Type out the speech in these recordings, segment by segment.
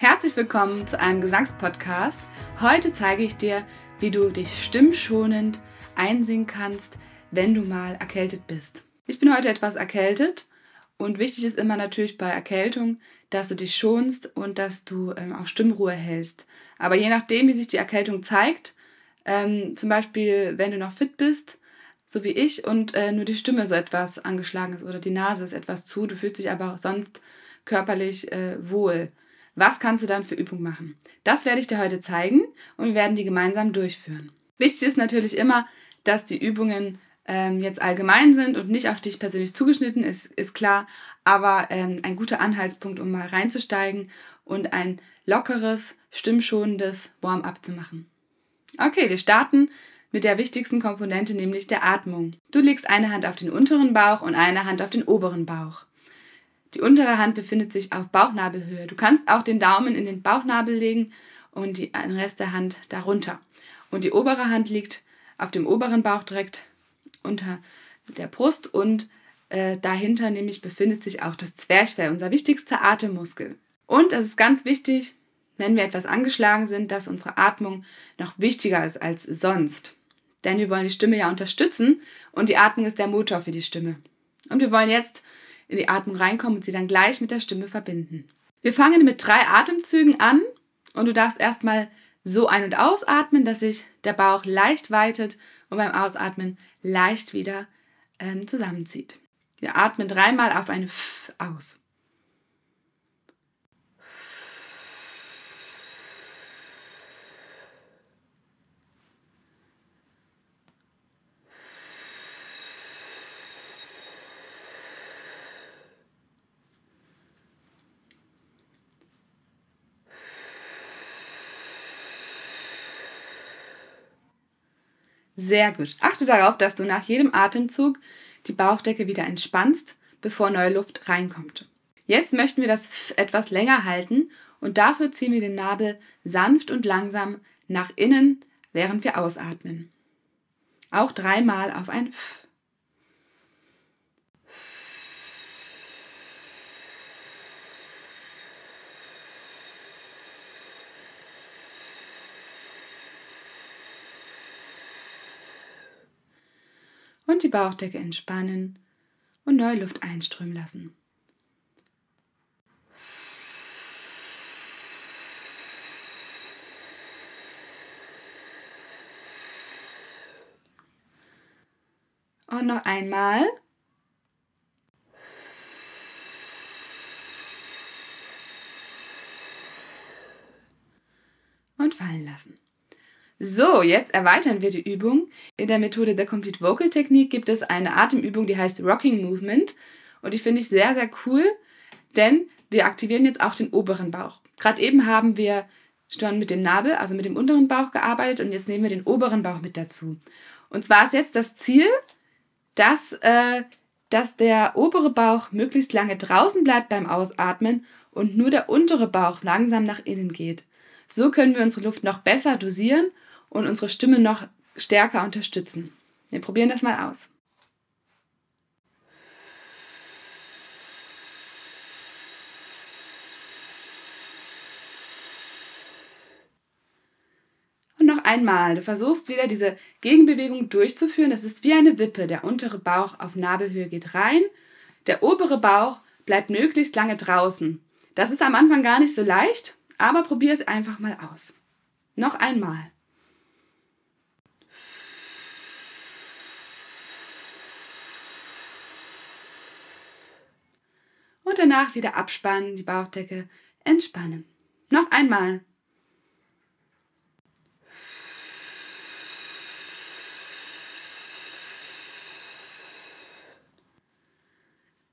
Herzlich willkommen zu einem Gesangspodcast. Heute zeige ich dir, wie du dich stimmschonend einsingen kannst, wenn du mal erkältet bist. Ich bin heute etwas erkältet und wichtig ist immer natürlich bei Erkältung, dass du dich schonst und dass du ähm, auch Stimmruhe hältst. Aber je nachdem, wie sich die Erkältung zeigt, ähm, zum Beispiel wenn du noch fit bist, so wie ich, und äh, nur die Stimme so etwas angeschlagen ist oder die Nase ist etwas zu, du fühlst dich aber sonst körperlich äh, wohl was kannst du dann für Übungen machen? Das werde ich dir heute zeigen und wir werden die gemeinsam durchführen. Wichtig ist natürlich immer, dass die Übungen ähm, jetzt allgemein sind und nicht auf dich persönlich zugeschnitten, ist, ist klar, aber ähm, ein guter Anhaltspunkt, um mal reinzusteigen und ein lockeres, stimmschonendes Warm-up zu machen. Okay, wir starten mit der wichtigsten Komponente, nämlich der Atmung. Du legst eine Hand auf den unteren Bauch und eine Hand auf den oberen Bauch. Die untere Hand befindet sich auf Bauchnabelhöhe. Du kannst auch den Daumen in den Bauchnabel legen und den Rest der Hand darunter. Und die obere Hand liegt auf dem oberen Bauch direkt unter der Brust und äh, dahinter nämlich befindet sich auch das Zwerchfell, unser wichtigster Atemmuskel. Und es ist ganz wichtig, wenn wir etwas angeschlagen sind, dass unsere Atmung noch wichtiger ist als sonst. Denn wir wollen die Stimme ja unterstützen und die Atmung ist der Motor für die Stimme. Und wir wollen jetzt in die Atmung reinkommen und sie dann gleich mit der Stimme verbinden. Wir fangen mit drei Atemzügen an und du darfst erstmal so ein- und ausatmen, dass sich der Bauch leicht weitet und beim Ausatmen leicht wieder ähm, zusammenzieht. Wir atmen dreimal auf ein F aus. Sehr gut. Achte darauf, dass du nach jedem Atemzug die Bauchdecke wieder entspannst, bevor neue Luft reinkommt. Jetzt möchten wir das F etwas länger halten und dafür ziehen wir den Nabel sanft und langsam nach innen, während wir ausatmen. Auch dreimal auf ein F. und die Bauchdecke entspannen und neue Luft einströmen lassen. Und noch einmal. Und fallen lassen. So, jetzt erweitern wir die Übung. In der Methode der Complete Vocal Technik gibt es eine Atemübung, die heißt Rocking Movement. Und die finde ich sehr, sehr cool, denn wir aktivieren jetzt auch den oberen Bauch. Gerade eben haben wir schon mit dem Nabel, also mit dem unteren Bauch gearbeitet und jetzt nehmen wir den oberen Bauch mit dazu. Und zwar ist jetzt das Ziel, dass, äh, dass der obere Bauch möglichst lange draußen bleibt beim Ausatmen und nur der untere Bauch langsam nach innen geht. So können wir unsere Luft noch besser dosieren und unsere Stimme noch stärker unterstützen. Wir probieren das mal aus. Und noch einmal, du versuchst wieder diese Gegenbewegung durchzuführen. Das ist wie eine Wippe. Der untere Bauch auf Nabelhöhe geht rein, der obere Bauch bleibt möglichst lange draußen. Das ist am Anfang gar nicht so leicht, aber probier es einfach mal aus. Noch einmal. Danach wieder abspannen, die Bauchdecke entspannen. Noch einmal.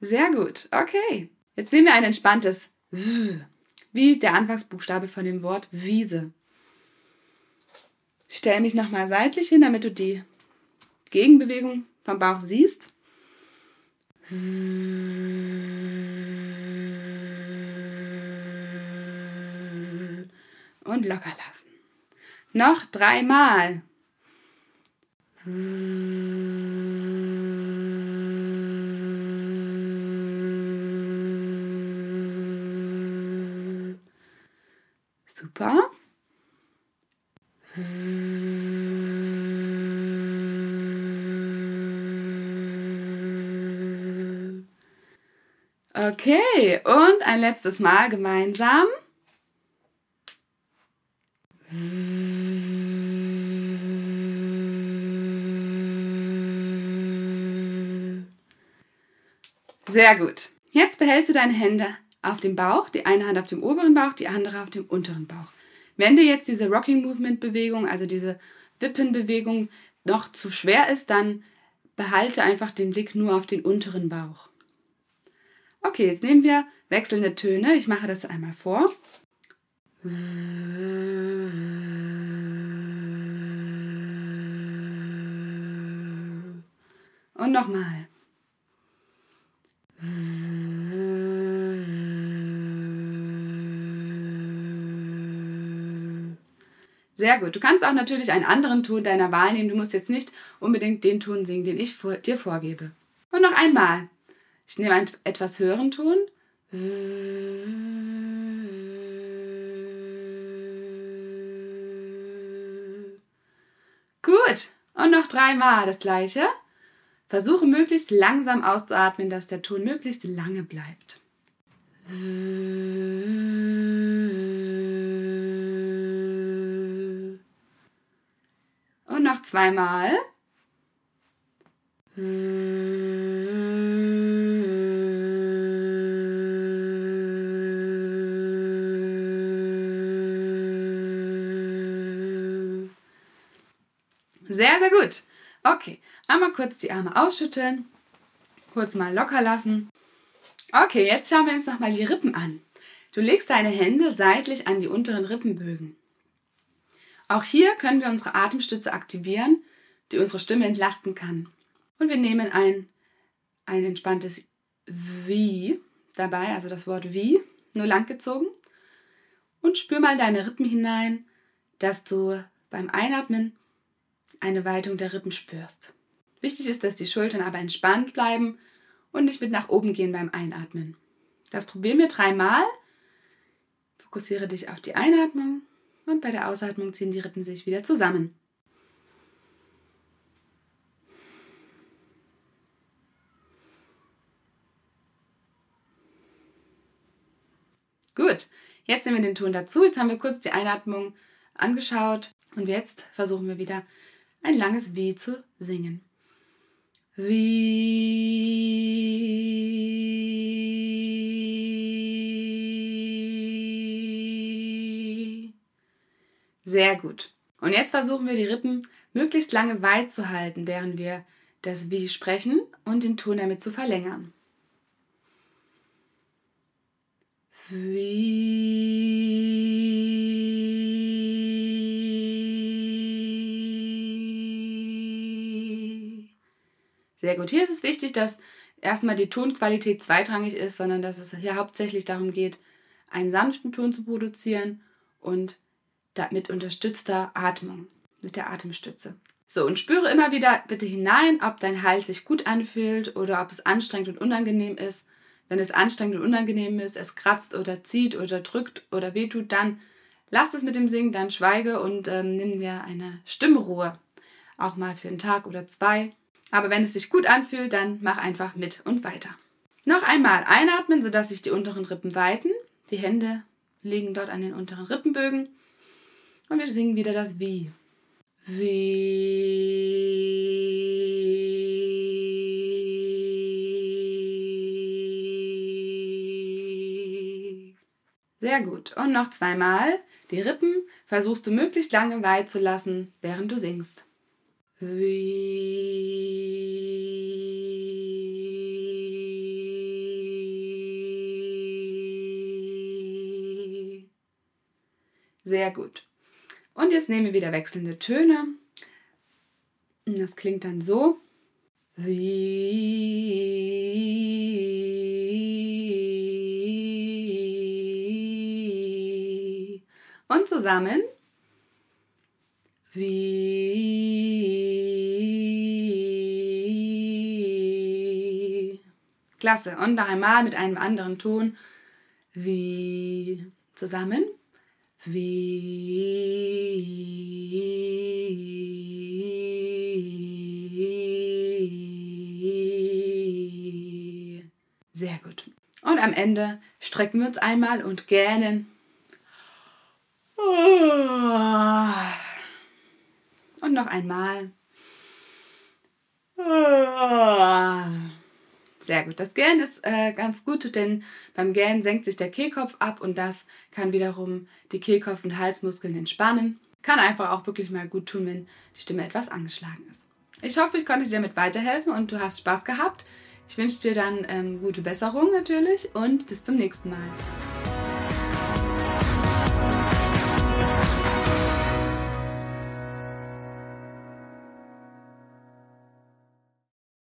Sehr gut. Okay. Jetzt sehen wir ein entspanntes wie der Anfangsbuchstabe von dem Wort Wiese. Ich stelle mich nochmal seitlich hin, damit du die Gegenbewegung vom Bauch siehst. Und locker lassen. Noch dreimal. Super. Okay, und ein letztes Mal gemeinsam. Sehr gut. Jetzt behältst du deine Hände auf dem Bauch, die eine Hand auf dem oberen Bauch, die andere auf dem unteren Bauch. Wenn dir jetzt diese Rocking Movement Bewegung, also diese Wippenbewegung noch zu schwer ist, dann behalte einfach den Blick nur auf den unteren Bauch. Okay, jetzt nehmen wir wechselnde Töne. Ich mache das einmal vor. Und nochmal. Sehr gut. Du kannst auch natürlich einen anderen Ton deiner Wahl nehmen. Du musst jetzt nicht unbedingt den Ton singen, den ich vor, dir vorgebe. Und noch einmal. Ich nehme einen etwas höheren Ton. Gut. Und noch dreimal das gleiche. Versuche möglichst langsam auszuatmen, dass der Ton möglichst lange bleibt. Und noch zweimal. Sehr, sehr gut. Okay, einmal kurz die Arme ausschütteln, kurz mal locker lassen. Okay, jetzt schauen wir uns nochmal die Rippen an. Du legst deine Hände seitlich an die unteren Rippenbögen. Auch hier können wir unsere Atemstütze aktivieren, die unsere Stimme entlasten kann. Und wir nehmen ein, ein entspanntes Wie dabei, also das Wort Wie, nur langgezogen. Und spür mal deine Rippen hinein, dass du beim Einatmen eine Weitung der Rippen spürst. Wichtig ist, dass die Schultern aber entspannt bleiben und nicht mit nach oben gehen beim Einatmen. Das probieren wir dreimal. Fokussiere dich auf die Einatmung und bei der Ausatmung ziehen die Rippen sich wieder zusammen. Gut, jetzt nehmen wir den Ton dazu. Jetzt haben wir kurz die Einatmung angeschaut und jetzt versuchen wir wieder ein langes Wie zu singen. Wie. Sehr gut. Und jetzt versuchen wir die Rippen möglichst lange weit zu halten, während wir das Wie sprechen und den Ton damit zu verlängern. Wie. Sehr gut. Hier ist es wichtig, dass erstmal die Tonqualität zweitrangig ist, sondern dass es hier hauptsächlich darum geht, einen sanften Ton zu produzieren und mit unterstützter Atmung, mit der Atemstütze. So, und spüre immer wieder bitte hinein, ob dein Hals sich gut anfühlt oder ob es anstrengend und unangenehm ist. Wenn es anstrengend und unangenehm ist, es kratzt oder zieht oder drückt oder wehtut, dann lass es mit dem Singen, dann schweige und ähm, nimm dir eine Stimmruhe. Auch mal für einen Tag oder zwei. Aber wenn es sich gut anfühlt, dann mach einfach mit und weiter. Noch einmal einatmen, sodass sich die unteren Rippen weiten. Die Hände liegen dort an den unteren Rippenbögen. Und wir singen wieder das Wie. Wie. Sehr gut. Und noch zweimal. Die Rippen versuchst du möglichst lange weit zu lassen, während du singst. Sehr gut. Und jetzt nehmen wir wieder wechselnde Töne. Das klingt dann so. Und zusammen. Wie. Klasse. Und noch einmal mit einem anderen Ton. Wie. Zusammen. wie. Sehr gut. Und am Ende strecken wir uns einmal und gähnen. Und noch einmal. Sehr gut. Das Gähnen ist äh, ganz gut, denn beim Gähnen senkt sich der Kehlkopf ab und das kann wiederum die Kehlkopf- und Halsmuskeln entspannen. Kann einfach auch wirklich mal gut tun, wenn die Stimme etwas angeschlagen ist. Ich hoffe, ich konnte dir damit weiterhelfen und du hast Spaß gehabt. Ich wünsche dir dann ähm, gute Besserung natürlich und bis zum nächsten Mal.